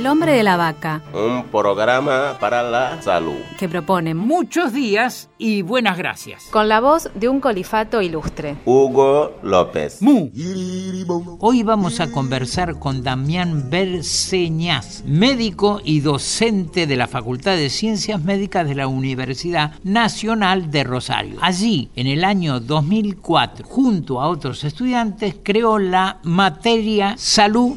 El hombre de la vaca, Un programa para la salud. que propone Muchos días y buenas gracias. Con la voz de un colifato ilustre. Hugo López. Mu. Hoy vamos a conversar con Damián Berseñaz, médico y docente de la Facultad de Ciencias Médicas de la Universidad Nacional de Rosario. Allí, en el año 2004, junto a otros estudiantes, creó la materia Salud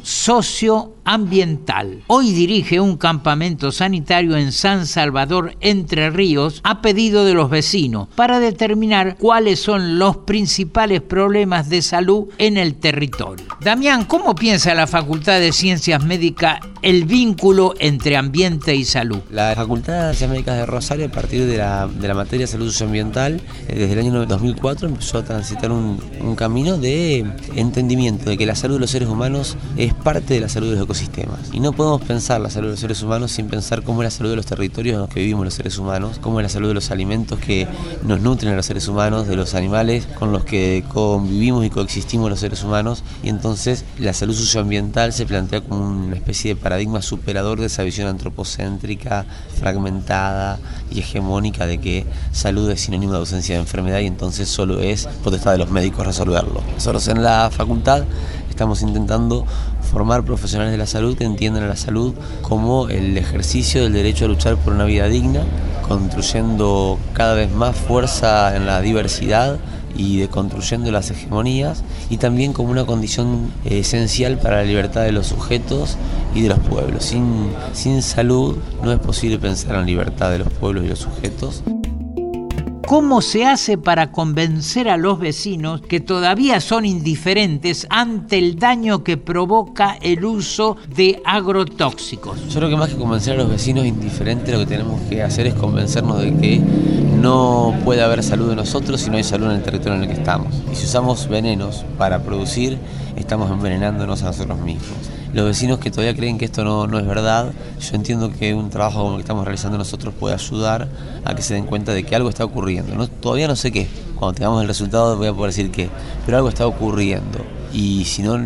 Socioambiental. Hoy dirige un campamento sanitario en San Salvador, Entre Ríos, a pedido de los vecinos, para determinar cuáles son los principales problemas de salud en el territorio. Damián, ¿cómo piensa la Facultad de Ciencias Médicas el vínculo entre ambiente y salud? La Facultad de Ciencias Médicas de Rosario, a partir de la, de la materia salud socioambiental, eh, desde el año 2004 empezó a transitar un, un camino de entendimiento de que la salud de los seres humanos es parte de la salud de los. Y no podemos pensar la salud de los seres humanos sin pensar cómo es la salud de los territorios en los que vivimos los seres humanos, cómo es la salud de los alimentos que nos nutren a los seres humanos, de los animales con los que convivimos y coexistimos los seres humanos. Y entonces la salud socioambiental se plantea como una especie de paradigma superador de esa visión antropocéntrica, fragmentada y hegemónica de que salud es sinónimo de ausencia de enfermedad y entonces solo es potestad de los médicos resolverlo. Nosotros en la facultad estamos intentando formar profesionales de la salud que entiendan a la salud como el ejercicio del derecho a luchar por una vida digna, construyendo cada vez más fuerza en la diversidad y de construyendo las hegemonías y también como una condición eh, esencial para la libertad de los sujetos y de los pueblos. Sin, sin salud no es posible pensar en libertad de los pueblos y los sujetos. ¿Cómo se hace para convencer a los vecinos que todavía son indiferentes ante el daño que provoca el uso de agrotóxicos? Yo creo que más que convencer a los vecinos indiferentes, lo que tenemos que hacer es convencernos de que no puede haber salud de nosotros si no hay salud en el territorio en el que estamos. Y si usamos venenos para producir, estamos envenenándonos a nosotros mismos. Los vecinos que todavía creen que esto no, no es verdad, yo entiendo que un trabajo como el que estamos realizando nosotros puede ayudar a que se den cuenta de que algo está ocurriendo. No, todavía no sé qué, cuando tengamos el resultado voy a poder decir qué, pero algo está ocurriendo. Y si, no,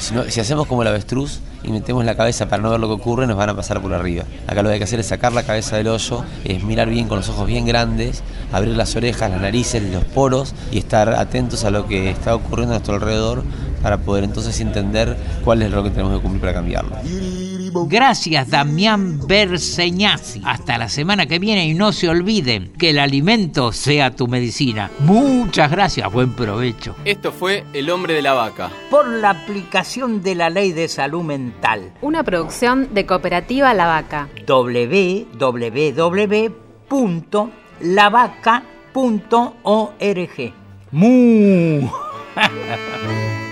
si, no- si hacemos como el avestruz y metemos la cabeza para no ver lo que ocurre, nos van a pasar por arriba. Acá lo que hay que hacer es sacar la cabeza del hoyo, es mirar bien con los ojos bien grandes, abrir las orejas, las narices, los poros y estar atentos a lo que está ocurriendo a nuestro alrededor para poder entonces entender cuál es lo que tenemos que cumplir para cambiarlo. Gracias Damián Berseñazzi. Hasta la semana que viene y no se olviden que el alimento sea tu medicina. Muchas gracias, buen provecho. Esto fue El hombre de la vaca. Por la aplicación de la ley de salud mental. Una producción de Cooperativa La Vaca. www.lavaca.org. ¡Mu!